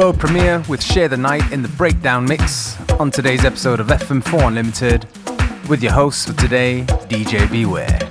World premiere with Share the Night in the Breakdown Mix on today's episode of FM4 Unlimited with your host for today, DJ Beware.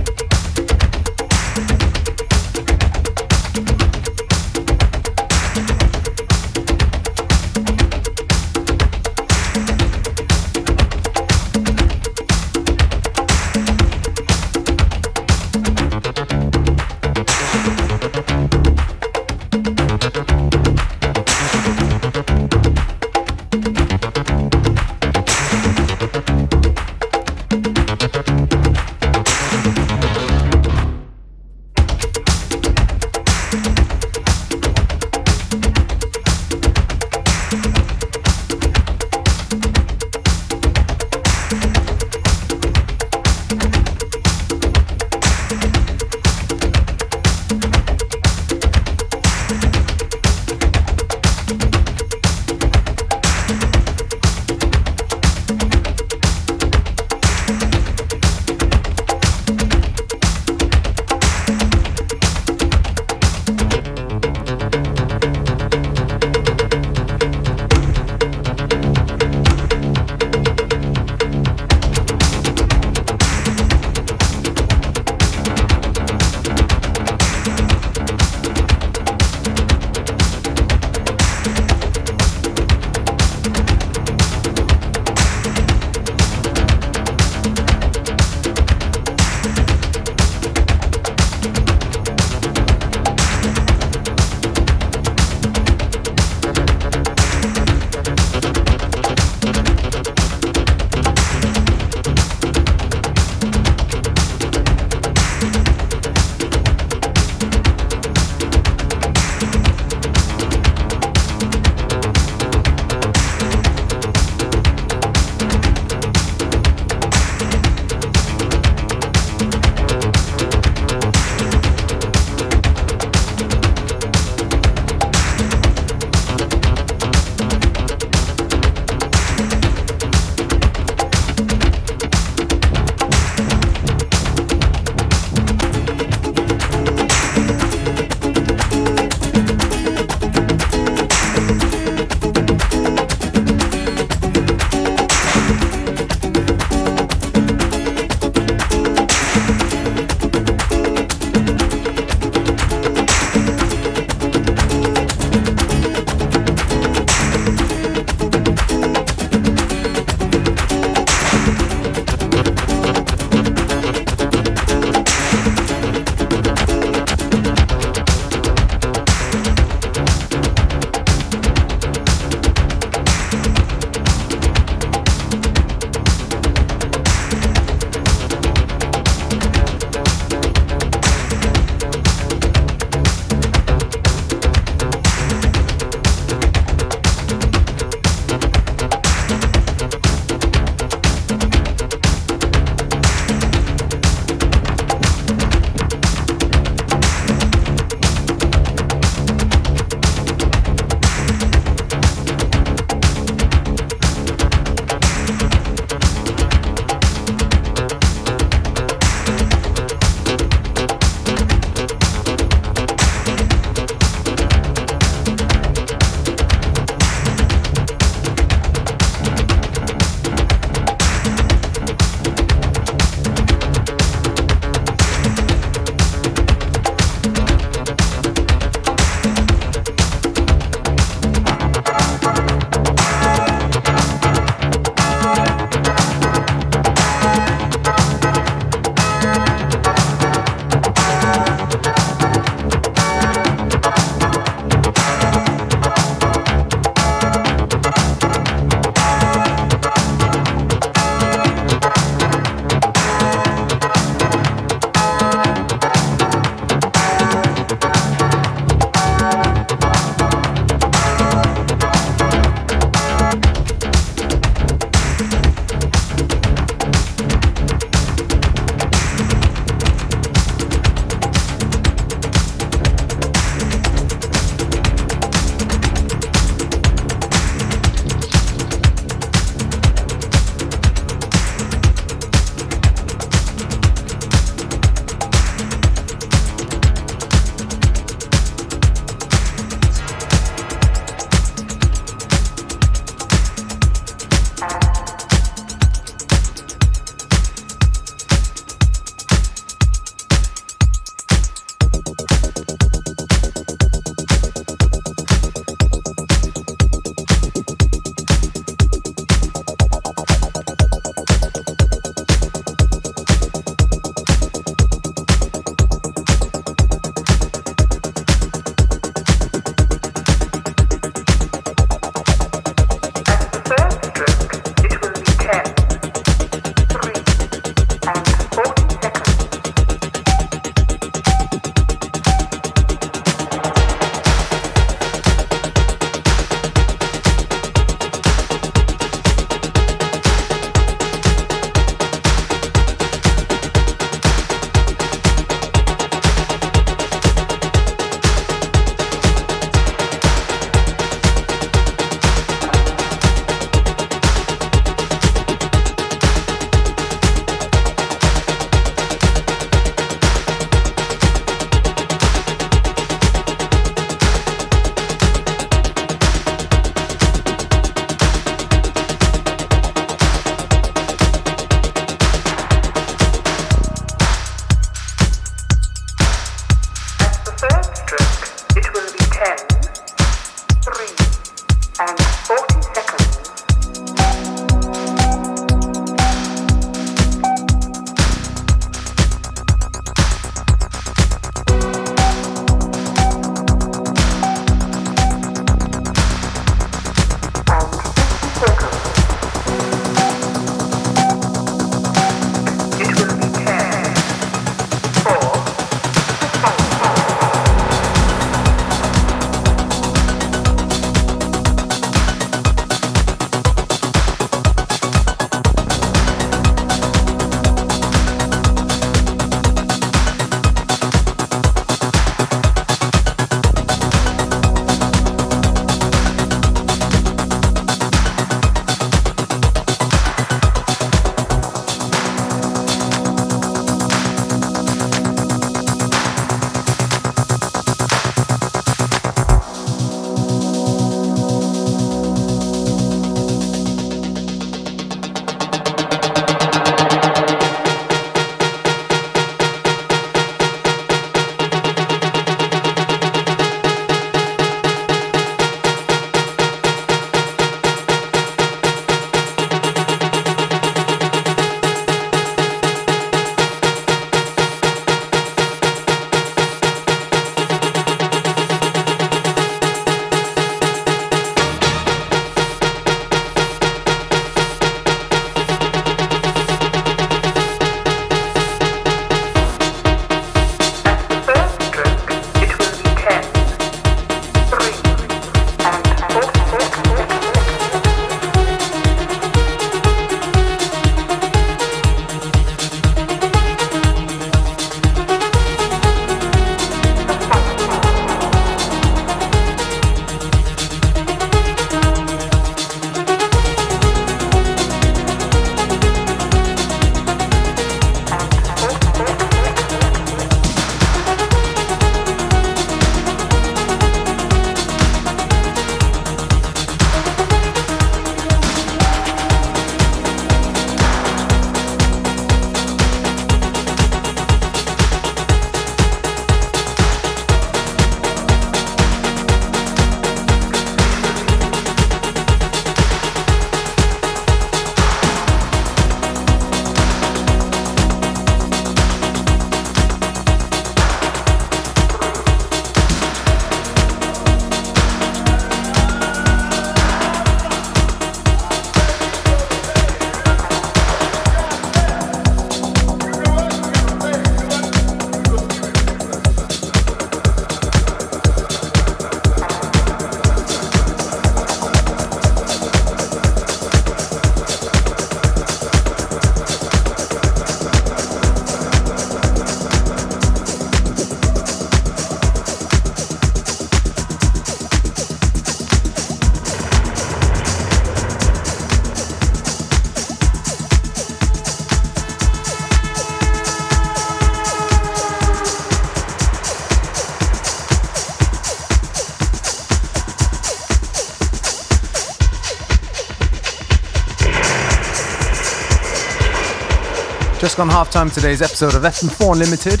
Just gone half time today's episode of FM4 Unlimited.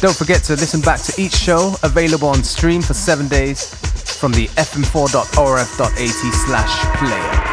Don't forget to listen back to each show available on stream for seven days from the fm4.orf.at slash player.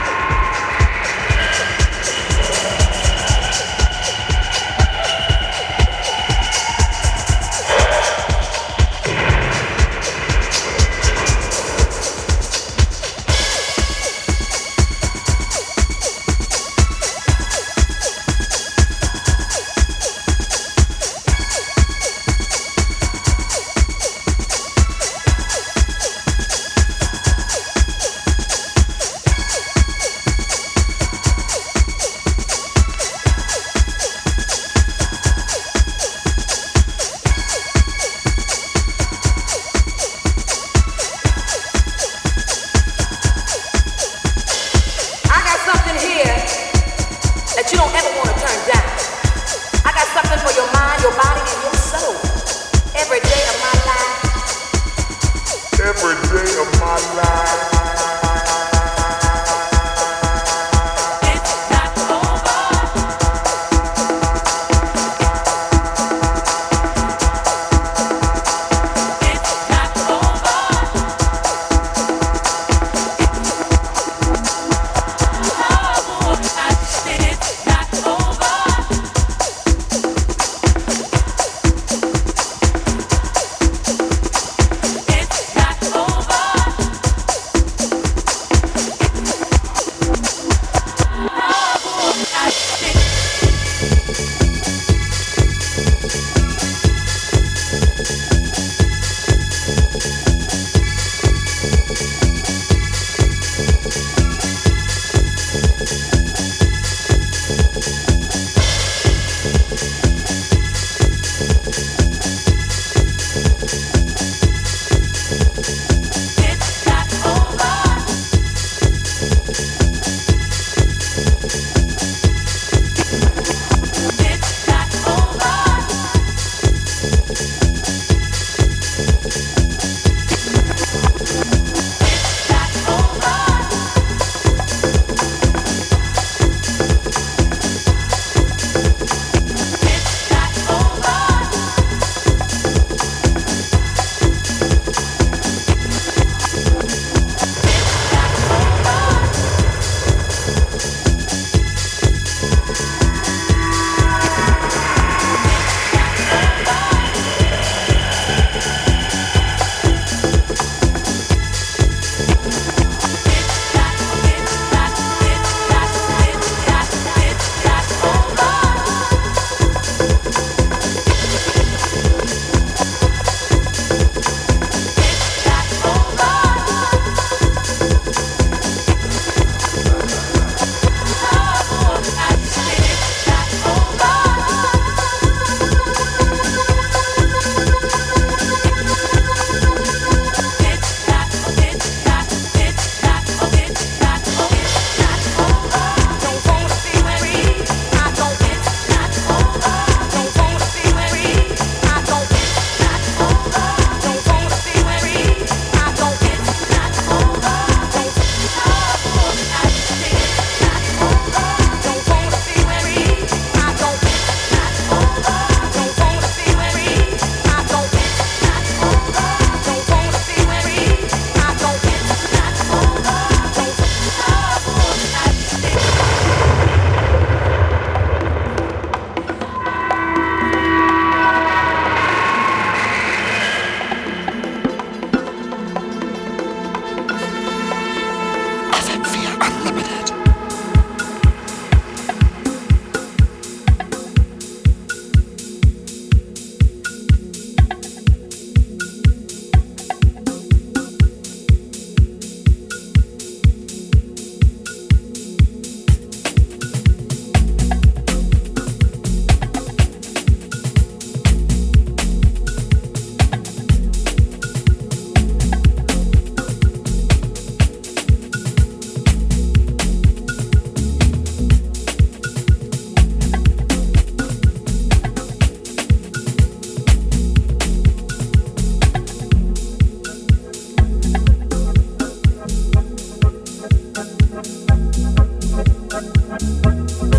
Thank you.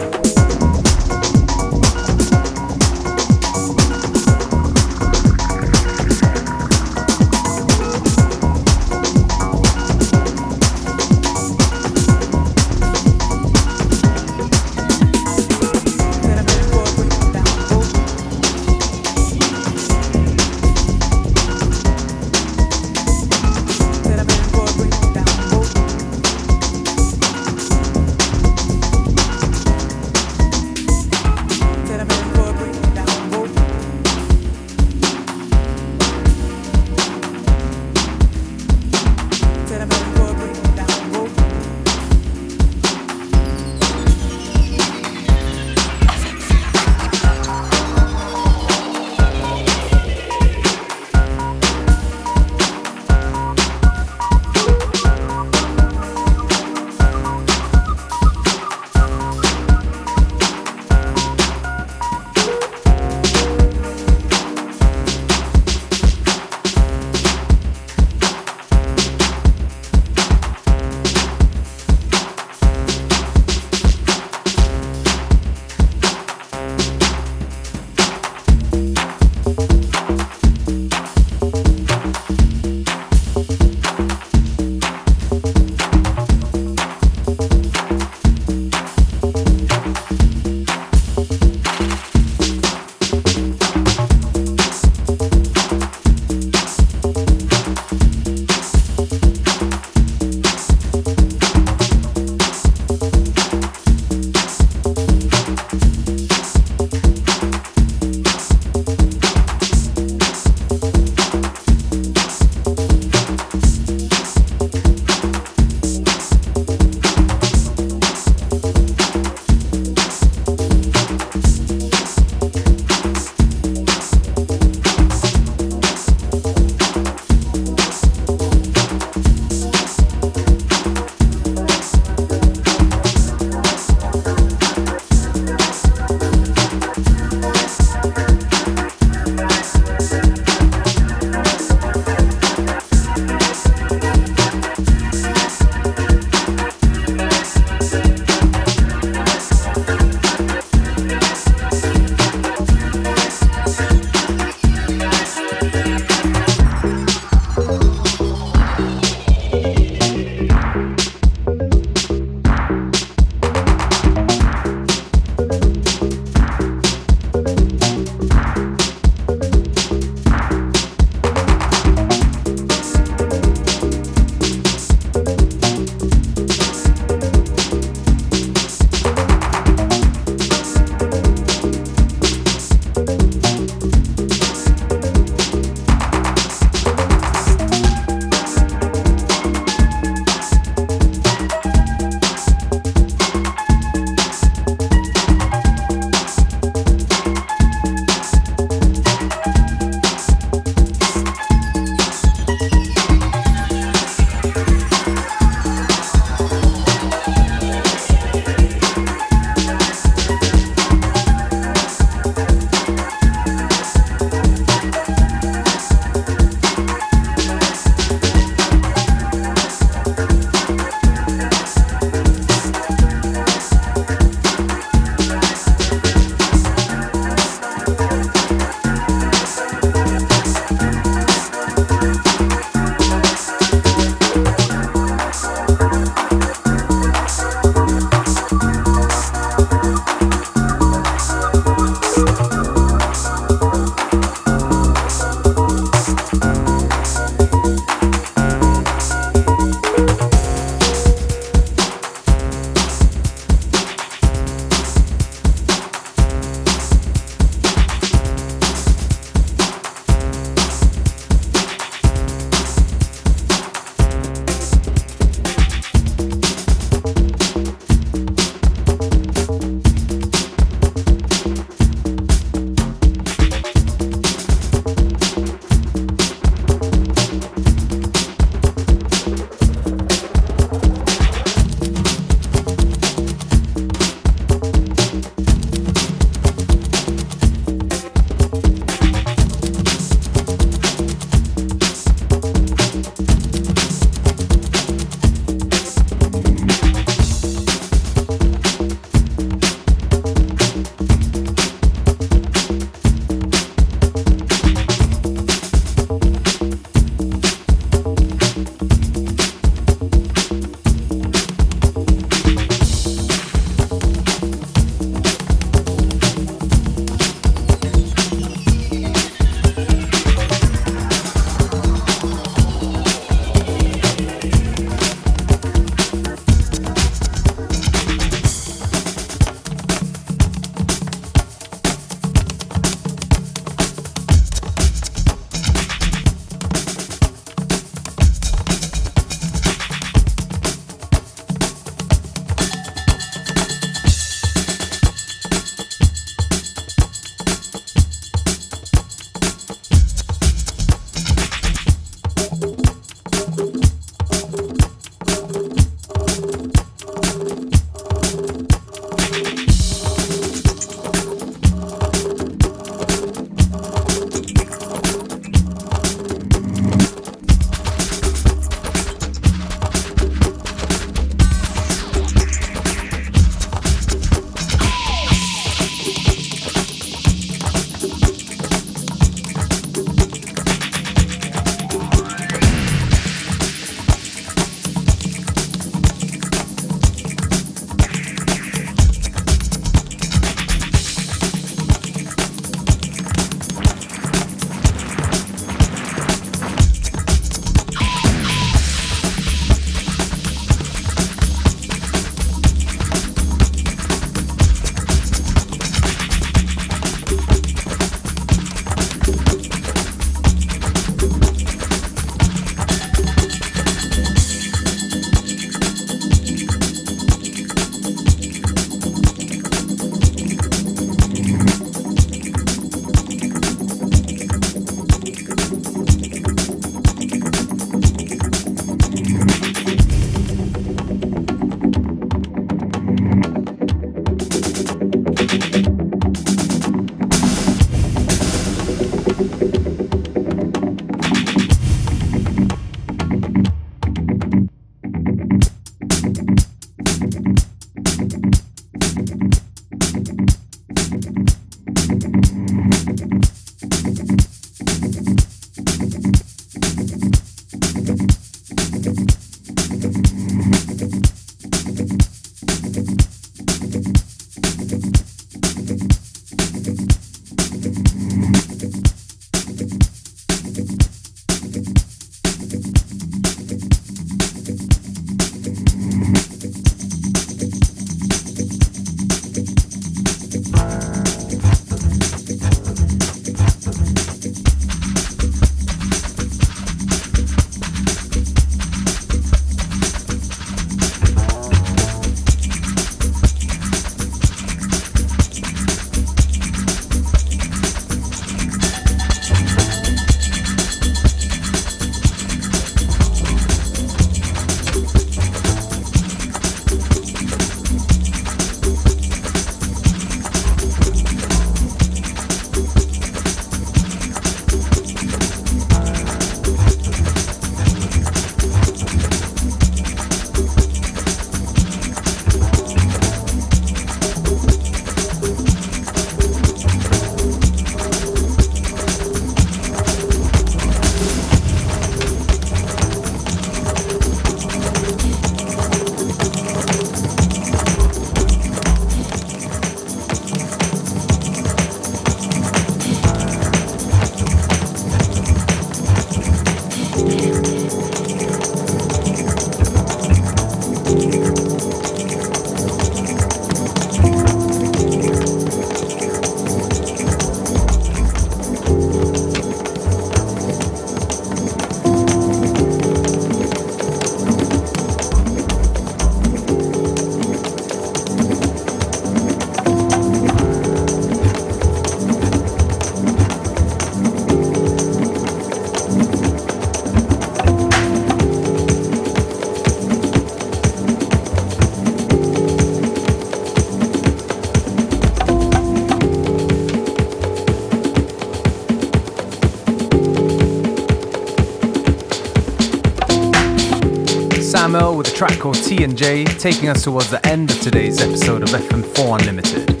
T and J, taking us towards the end of today's episode of FM4 Unlimited.